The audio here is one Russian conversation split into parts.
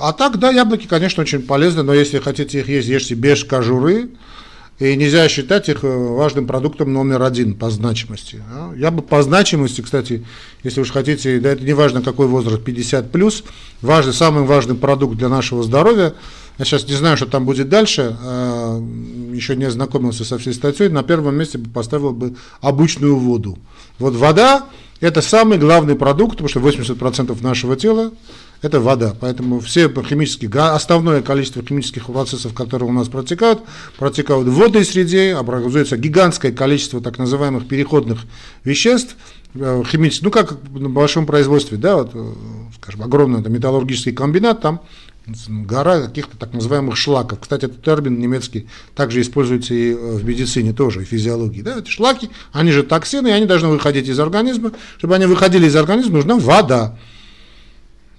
а так, да, яблоки, конечно, очень полезны, но если хотите их есть, ешьте без кожуры, и нельзя считать их э, важным продуктом номер один по значимости. Я бы по значимости, кстати, если уж хотите, да это не важно какой возраст, 50 плюс, важный, самый важный продукт для нашего здоровья. Я сейчас не знаю, что там будет дальше, э, еще не ознакомился со всей статьей. На первом месте бы поставил бы обычную воду. Вот вода – это самый главный продукт, потому что 80% нашего тела это вода. Поэтому все химические, основное количество химических процессов, которые у нас протекают, протекают в водной среде, образуется гигантское количество так называемых переходных веществ, э, химических, ну как на большом производстве, да, вот, э, скажем, огромный там, металлургический комбинат, там гора каких-то так называемых шлаков. Кстати, этот термин немецкий также используется и э, в медицине тоже, и в физиологии. Да? Эти шлаки, они же токсины, и они должны выходить из организма. Чтобы они выходили из организма, нужна вода.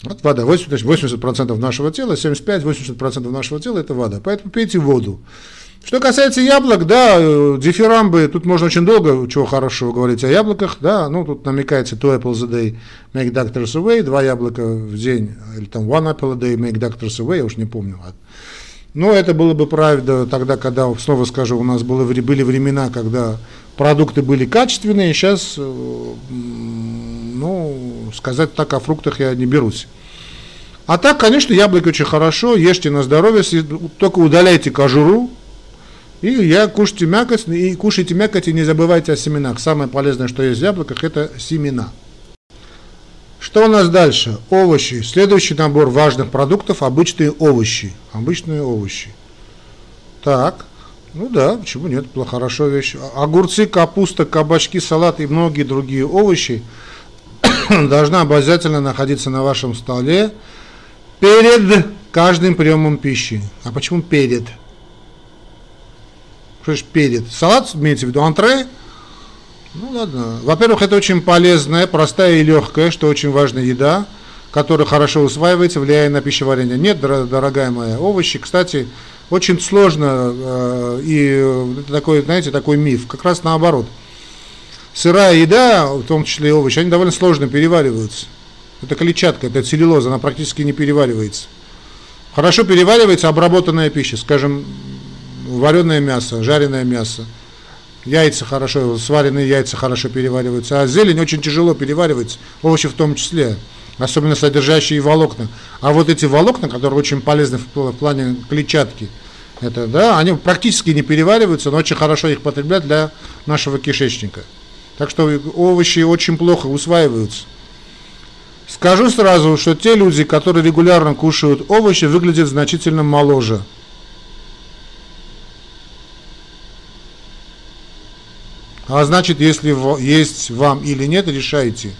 Вот вода, 80%, 80% нашего тела, 75-80% нашего тела это вода. Поэтому пейте воду. Что касается яблок, да, э, дифирамбы, тут можно очень долго чего хорошего говорить о яблоках, да, ну тут намекается two apples a day make doctors away, два яблока в день, или там one apple a day make doctors away, я уж не помню. Но это было бы правда тогда, когда, снова скажу, у нас было, были времена, когда продукты были качественные, сейчас э, ну, сказать так о фруктах я не берусь. А так, конечно, яблоки очень хорошо, ешьте на здоровье, только удаляйте кожуру, и я кушайте мякоть, и кушайте мякоть, и не забывайте о семенах. Самое полезное, что есть в яблоках, это семена. Что у нас дальше? Овощи. Следующий набор важных продуктов – обычные овощи. Обычные овощи. Так, ну да, почему нет, хорошо вещь. Огурцы, капуста, кабачки, салат и многие другие овощи – должна обязательно находиться на вашем столе перед каждым приемом пищи. А почему перед? Что ж перед? Салат имеется в виду антре? Ну ладно. Во-первых, это очень полезная, простая и легкая, что очень важная еда, которая хорошо усваивается, влияя на пищеварение. Нет, дорогая моя, овощи, кстати, очень сложно, э, и такой, знаете, такой миф, как раз наоборот – сырая еда, в том числе и овощи, они довольно сложно перевариваются. Это клетчатка, это целлюлоза, она практически не переваривается. Хорошо переваривается обработанная пища, скажем, вареное мясо, жареное мясо. Яйца хорошо, сваренные яйца хорошо перевариваются, а зелень очень тяжело переваривается, овощи в том числе, особенно содержащие волокна. А вот эти волокна, которые очень полезны в плане клетчатки, это, да, они практически не перевариваются, но очень хорошо их потреблять для нашего кишечника. Так что овощи очень плохо усваиваются. Скажу сразу, что те люди, которые регулярно кушают овощи, выглядят значительно моложе. А значит, если есть вам или нет, решайте.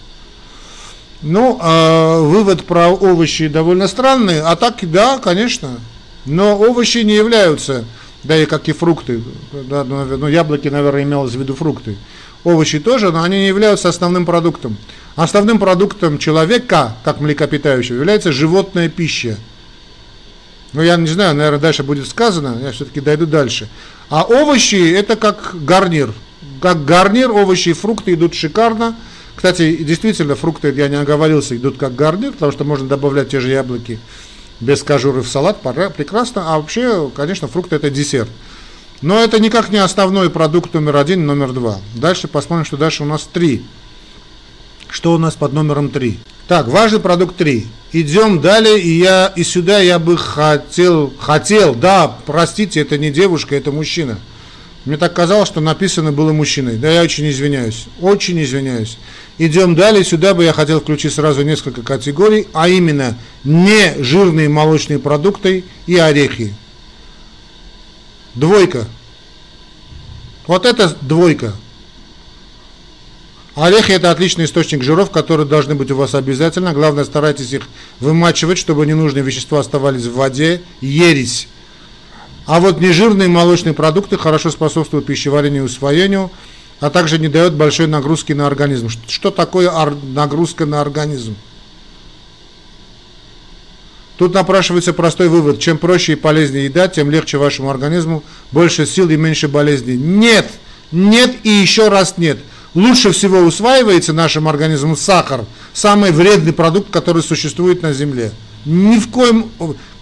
Ну, э, вывод про овощи довольно странный, а так, да, конечно. Но овощи не являются, да и как и фрукты, да, ну, яблоки, наверное, имелось в виду фрукты, овощи тоже, но они не являются основным продуктом. Основным продуктом человека, как млекопитающего, является животная пища. Ну, я не знаю, наверное, дальше будет сказано, я все-таки дойду дальше. А овощи – это как гарнир. Как гарнир, овощи и фрукты идут шикарно. Кстати, действительно, фрукты, я не оговорился, идут как гарнир, потому что можно добавлять те же яблоки без кожуры в салат, прекрасно. А вообще, конечно, фрукты – это десерт. Но это никак не основной продукт номер один, номер два. Дальше посмотрим, что дальше у нас три. Что у нас под номером три? Так, важный продукт три. Идем далее, и я и сюда я бы хотел, хотел, да, простите, это не девушка, это мужчина. Мне так казалось, что написано было мужчиной. Да, я очень извиняюсь, очень извиняюсь. Идем далее, сюда бы я хотел включить сразу несколько категорий, а именно не жирные молочные продукты и орехи. Двойка. Вот это двойка. Орехи это отличный источник жиров, которые должны быть у вас обязательно. Главное, старайтесь их вымачивать, чтобы ненужные вещества оставались в воде. Ересь. А вот нежирные молочные продукты хорошо способствуют пищеварению и усвоению, а также не дают большой нагрузки на организм. Что такое нагрузка на организм? Тут напрашивается простой вывод. Чем проще и полезнее еда, тем легче вашему организму, больше сил и меньше болезней. Нет! Нет и еще раз нет. Лучше всего усваивается нашим организмом сахар, самый вредный продукт, который существует на Земле. Ни в коем...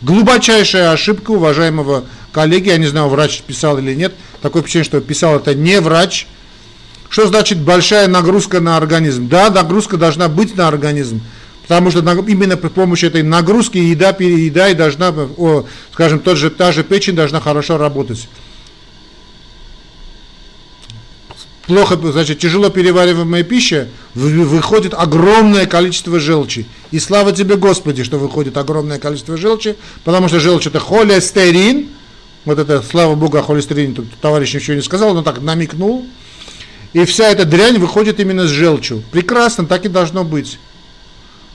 Глубочайшая ошибка уважаемого коллеги, я не знаю, врач писал или нет, такое впечатление, что писал это не врач. Что значит большая нагрузка на организм? Да, нагрузка должна быть на организм, потому что именно при помощи этой нагрузки еда, еда и должна, скажем, тот же, та же печень должна хорошо работать. плохо, значит, тяжело перевариваемая пища, выходит огромное количество желчи. И слава тебе, Господи, что выходит огромное количество желчи, потому что желчь это холестерин, вот это, слава Богу, о холестерине тут товарищ ничего не сказал, но так намекнул. И вся эта дрянь выходит именно с желчью. Прекрасно, так и должно быть.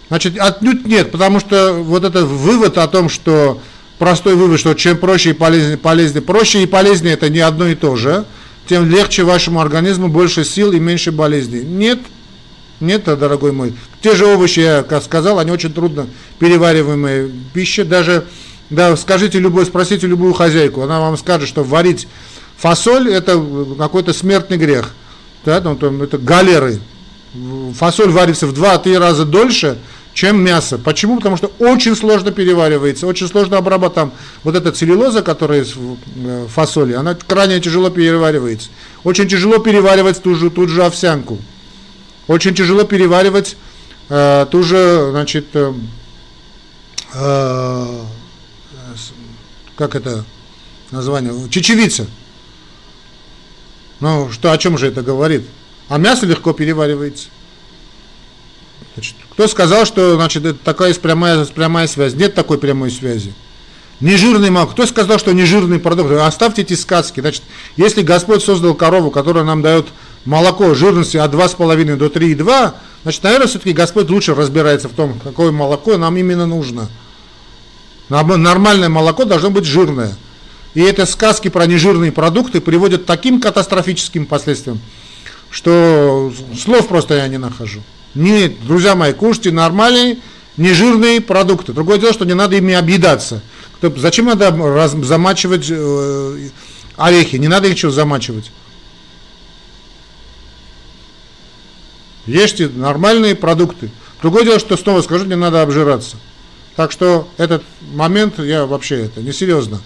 Значит, отнюдь нет, потому что вот этот вывод о том, что простой вывод, что чем проще и полезнее, полезнее проще и полезнее это не одно и то же, тем легче вашему организму, больше сил и меньше болезней. Нет, нет, дорогой мой. Те же овощи, я как сказал, они очень трудно перевариваемые пища. Даже, да, скажите любой, спросите любую хозяйку, она вам скажет, что варить фасоль это какой-то смертный грех. Да, ну, там, это галеры. Фасоль варится в 2-3 раза дольше, чем мясо. Почему? Потому что очень сложно переваривается, очень сложно обрабатывать. Вот эта целлюлоза, которая в э, фасоли, она крайне тяжело переваривается. Очень тяжело переваривать ту же, ту же овсянку. Очень тяжело переваривать э, ту же, значит, э, э, как это название, чечевица. Ну, что, о чем же это говорит? А мясо легко переваривается. Значит, кто сказал, что значит, это такая прямая, прямая связь? Нет такой прямой связи. Нежирный молоко. Кто сказал, что нежирный продукт? Оставьте эти сказки. Значит, если Господь создал корову, которая нам дает молоко жирности от 2,5 до 3,2, значит, наверное, все-таки Господь лучше разбирается в том, какое молоко нам именно нужно. Нормальное молоко должно быть жирное. И это сказки про нежирные продукты приводят к таким катастрофическим последствиям, что слов просто я не нахожу. Нет, друзья мои, кушайте нормальные, нежирные продукты. Другое дело, что не надо ими объедаться. Кто, зачем надо раз, замачивать э, орехи? Не надо их что замачивать. Ешьте нормальные продукты. Другое дело, что снова скажу, не надо обжираться. Так что этот момент я вообще это несерьезно.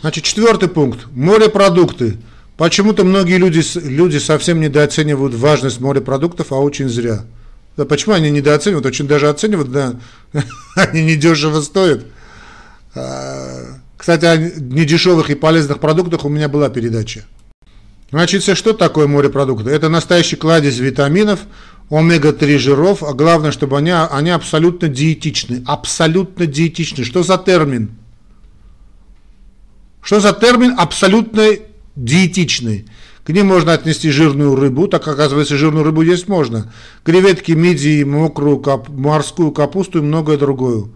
Значит, четвертый пункт. Морепродукты. Почему-то многие люди, люди совсем недооценивают важность морепродуктов, а очень зря. Да почему они недооценивают? Очень даже оценивают, да, они недешево стоят. А, кстати, о недешевых и полезных продуктах у меня была передача. Значит, что такое морепродукты? Это настоящий кладезь витаминов, омега-3 жиров, а главное, чтобы они, они абсолютно диетичны. Абсолютно диетичны. Что за термин? Что за термин абсолютно диетичный? К ним можно отнести жирную рыбу, так оказывается, жирную рыбу есть можно. Креветки, мидии, мокрую кап, морскую капусту и многое другое.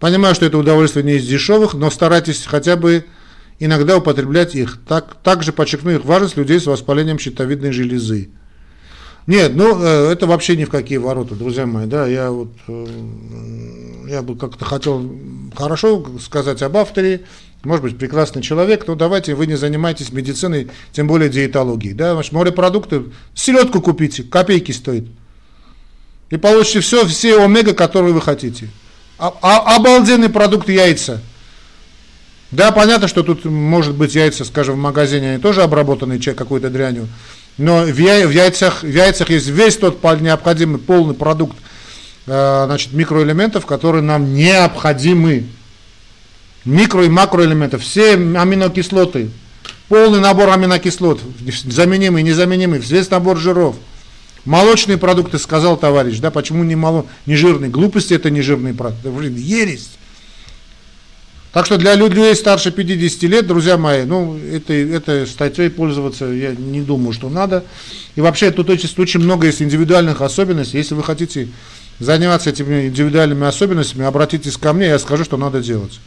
Понимаю, что это удовольствие не из дешевых, но старайтесь хотя бы иногда употреблять их. Так, также подчеркну их важность людей с воспалением щитовидной железы. Нет, ну э, это вообще ни в какие ворота, друзья мои, да, я вот, э, я бы как-то хотел хорошо сказать об авторе, может быть, прекрасный человек, но давайте вы не занимаетесь медициной, тем более диетологией. Да? Значит, морепродукты, селедку купите, копейки стоит. И получите все, все омега, которые вы хотите. А, а, обалденный продукт яйца. Да, понятно, что тут может быть яйца, скажем, в магазине, они тоже обработанные какой-то дрянью. Но в, яй, в, яйцах, в яйцах есть весь тот необходимый полный продукт э, значит, микроэлементов, которые нам необходимы микро и макроэлементы, все аминокислоты, полный набор аминокислот, заменимый, незаменимый, весь набор жиров. Молочные продукты, сказал товарищ, да, почему не, мало, не жирные? Глупости это не жирные продукты, блин, ересь. Так что для людей старше 50 лет, друзья мои, ну, это, это статьей пользоваться я не думаю, что надо. И вообще тут очень, очень много есть индивидуальных особенностей. Если вы хотите заниматься этими индивидуальными особенностями, обратитесь ко мне, я скажу, что надо делать.